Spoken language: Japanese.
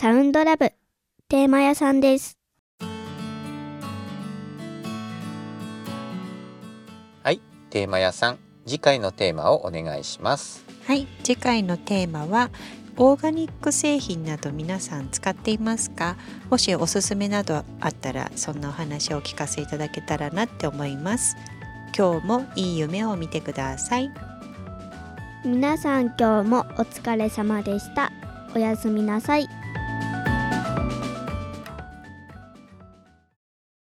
サウンドラブテーマ屋さんです。はい、テーマ屋さん、次回のテーマをお願いします。はい、次回のテーマはオーガニック製品など皆さん使っていますか？もしおすすめなどあったらそんなお話をお聞かせいただけたらなって思います今日もいい夢を見てください皆さん今日もお疲れ様でした。おやすみなさい。